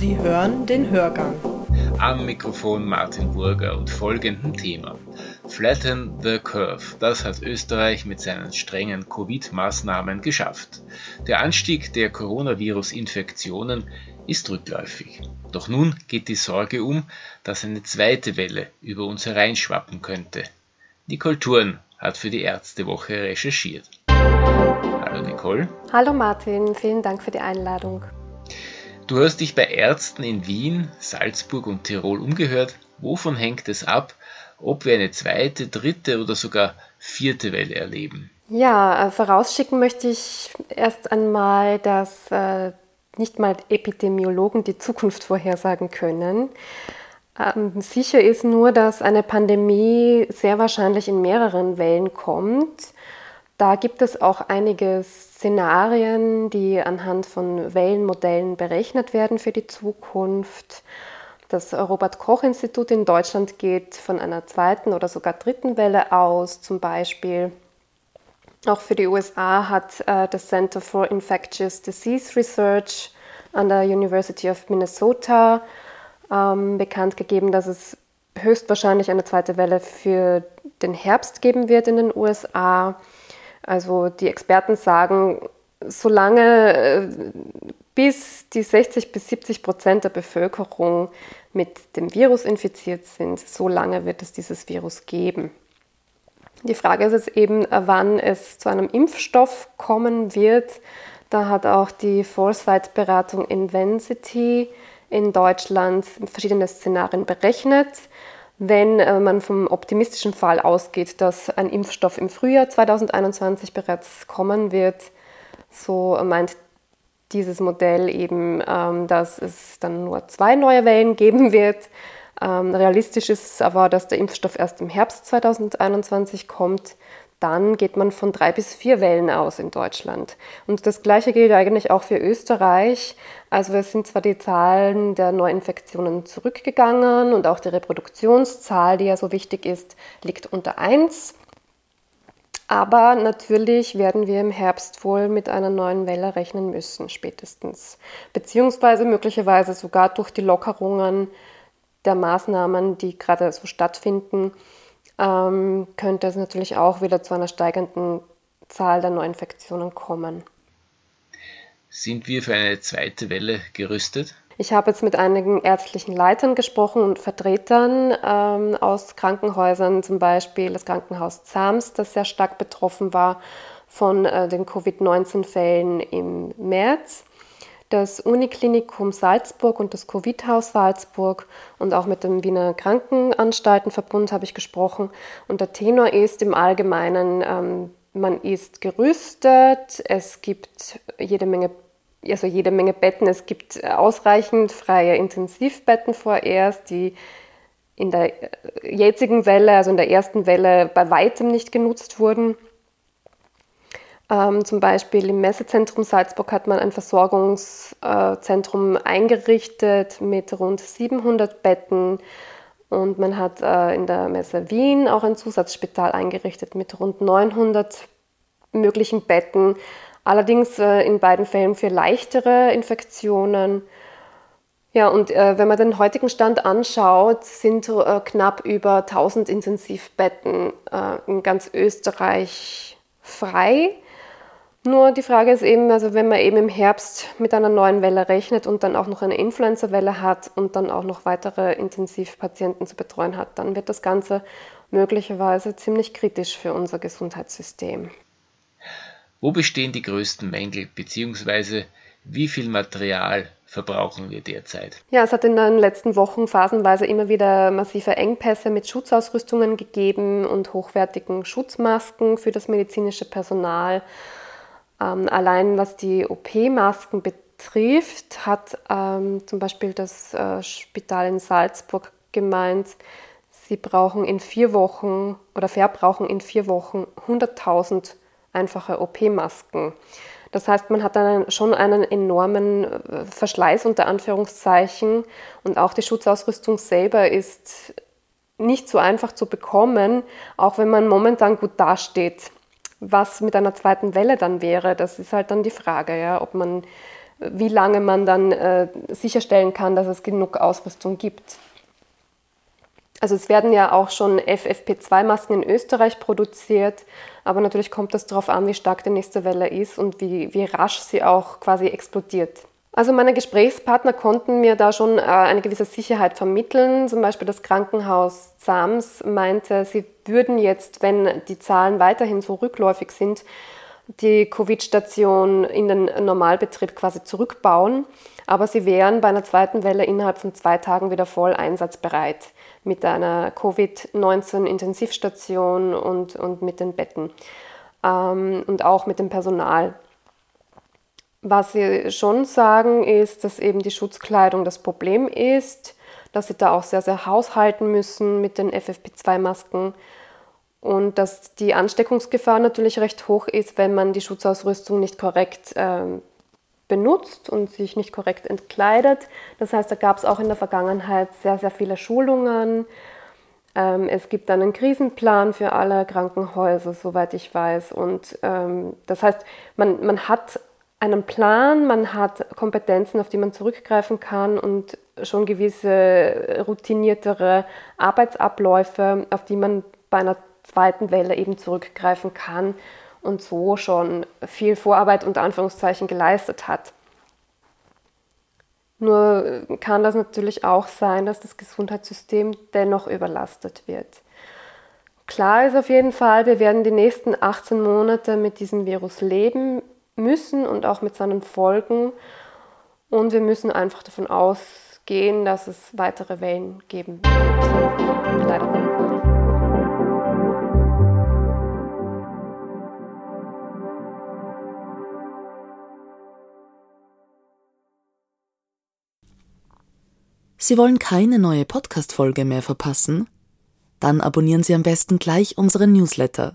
Sie hören den Hörgang. Am Mikrofon Martin Burger und folgendem Thema. Flatten the Curve. Das hat Österreich mit seinen strengen Covid-Maßnahmen geschafft. Der Anstieg der Coronavirus-Infektionen ist rückläufig. Doch nun geht die Sorge um, dass eine zweite Welle über uns hereinschwappen könnte. Nicole Thurn hat für die Ärztewoche recherchiert. Hallo Nicole. Hallo Martin, vielen Dank für die Einladung. Du hast dich bei Ärzten in Wien, Salzburg und Tirol umgehört. Wovon hängt es ab, ob wir eine zweite, dritte oder sogar vierte Welle erleben? Ja, äh, vorausschicken möchte ich erst einmal, dass äh, nicht mal Epidemiologen die Zukunft vorhersagen können. Ähm, sicher ist nur, dass eine Pandemie sehr wahrscheinlich in mehreren Wellen kommt da gibt es auch einige Szenarien, die anhand von Wellenmodellen berechnet werden für die Zukunft. Das Robert Koch Institut in Deutschland geht von einer zweiten oder sogar dritten Welle aus, zum Beispiel. Auch für die USA hat äh, das Center for Infectious Disease Research an der University of Minnesota ähm, bekannt gegeben, dass es höchstwahrscheinlich eine zweite Welle für den Herbst geben wird in den USA. Also die Experten sagen, solange äh, bis die 60 bis 70 Prozent der Bevölkerung mit dem Virus infiziert sind, so lange wird es dieses Virus geben. Die Frage ist jetzt eben, wann es zu einem Impfstoff kommen wird. Da hat auch die Foresight-Beratung Invensity in Deutschland verschiedene Szenarien berechnet. Wenn äh, man vom optimistischen Fall ausgeht, dass ein Impfstoff im Frühjahr 2021 bereits kommen wird, so meint dieses Modell eben, ähm, dass es dann nur zwei neue Wellen geben wird. Ähm, realistisch ist aber, dass der Impfstoff erst im Herbst 2021 kommt dann geht man von drei bis vier Wellen aus in Deutschland. Und das Gleiche gilt eigentlich auch für Österreich. Also es sind zwar die Zahlen der Neuinfektionen zurückgegangen und auch die Reproduktionszahl, die ja so wichtig ist, liegt unter 1. Aber natürlich werden wir im Herbst wohl mit einer neuen Welle rechnen müssen, spätestens. Beziehungsweise möglicherweise sogar durch die Lockerungen der Maßnahmen, die gerade so stattfinden, ähm, könnte es natürlich auch wieder zu einer steigenden Zahl der Neuinfektionen kommen. Sind wir für eine zweite Welle gerüstet? Ich habe jetzt mit einigen ärztlichen Leitern gesprochen und Vertretern ähm, aus Krankenhäusern, zum Beispiel das Krankenhaus Zams, das sehr stark betroffen war von äh, den Covid-19-Fällen im März das Uniklinikum Salzburg und das Covid-Haus Salzburg und auch mit dem Wiener Krankenanstaltenverbund habe ich gesprochen. Und der Tenor ist im Allgemeinen, ähm, man ist gerüstet, es gibt jede Menge, also jede Menge Betten, es gibt ausreichend freie Intensivbetten vorerst, die in der jetzigen Welle, also in der ersten Welle, bei weitem nicht genutzt wurden. Ähm, zum Beispiel im Messezentrum Salzburg hat man ein Versorgungszentrum eingerichtet mit rund 700 Betten und man hat äh, in der Messe Wien auch ein Zusatzspital eingerichtet mit rund 900 möglichen Betten. Allerdings äh, in beiden Fällen für leichtere Infektionen. Ja, und äh, wenn man den heutigen Stand anschaut, sind äh, knapp über 1000 Intensivbetten äh, in ganz Österreich frei. Nur die Frage ist eben, also wenn man eben im Herbst mit einer neuen Welle rechnet und dann auch noch eine Influenza-Welle hat und dann auch noch weitere Intensivpatienten zu betreuen hat, dann wird das Ganze möglicherweise ziemlich kritisch für unser Gesundheitssystem. Wo bestehen die größten Mängel bzw. wie viel Material verbrauchen wir derzeit? Ja, es hat in den letzten Wochen phasenweise immer wieder massive Engpässe mit Schutzausrüstungen gegeben und hochwertigen Schutzmasken für das medizinische Personal. Ähm, allein was die OP-Masken betrifft, hat ähm, zum Beispiel das äh, Spital in Salzburg gemeint, sie brauchen in vier Wochen oder verbrauchen in vier Wochen 100.000 einfache OP-Masken. Das heißt, man hat dann schon einen enormen äh, Verschleiß unter Anführungszeichen und auch die Schutzausrüstung selber ist nicht so einfach zu bekommen, auch wenn man momentan gut dasteht was mit einer zweiten Welle dann wäre, das ist halt dann die Frage, ja, ob man wie lange man dann äh, sicherstellen kann, dass es genug Ausrüstung gibt. Also es werden ja auch schon FFP2-Masken in Österreich produziert, aber natürlich kommt es darauf an, wie stark die nächste Welle ist und wie, wie rasch sie auch quasi explodiert. Also meine Gesprächspartner konnten mir da schon äh, eine gewisse Sicherheit vermitteln. Zum Beispiel das Krankenhaus Zams meinte, sie würden jetzt, wenn die Zahlen weiterhin so rückläufig sind, die Covid-Station in den Normalbetrieb quasi zurückbauen. Aber sie wären bei einer zweiten Welle innerhalb von zwei Tagen wieder voll einsatzbereit mit einer Covid-19-Intensivstation und, und mit den Betten ähm, und auch mit dem Personal. Was sie schon sagen, ist, dass eben die Schutzkleidung das Problem ist, dass sie da auch sehr, sehr haushalten müssen mit den FFP2-Masken und dass die Ansteckungsgefahr natürlich recht hoch ist, wenn man die Schutzausrüstung nicht korrekt äh, benutzt und sich nicht korrekt entkleidet. Das heißt, da gab es auch in der Vergangenheit sehr, sehr viele Schulungen. Ähm, es gibt einen Krisenplan für alle Krankenhäuser, soweit ich weiß. Und ähm, das heißt, man, man hat einen Plan, man hat Kompetenzen, auf die man zurückgreifen kann und schon gewisse routiniertere Arbeitsabläufe, auf die man bei einer zweiten Welle eben zurückgreifen kann und so schon viel Vorarbeit unter Anführungszeichen geleistet hat. Nur kann das natürlich auch sein, dass das Gesundheitssystem dennoch überlastet wird. Klar ist auf jeden Fall, wir werden die nächsten 18 Monate mit diesem Virus leben müssen und auch mit seinen Folgen. Und wir müssen einfach davon ausgehen, dass es weitere Wellen geben wird. Leider. Sie wollen keine neue Podcast-Folge mehr verpassen? Dann abonnieren Sie am besten gleich unseren Newsletter.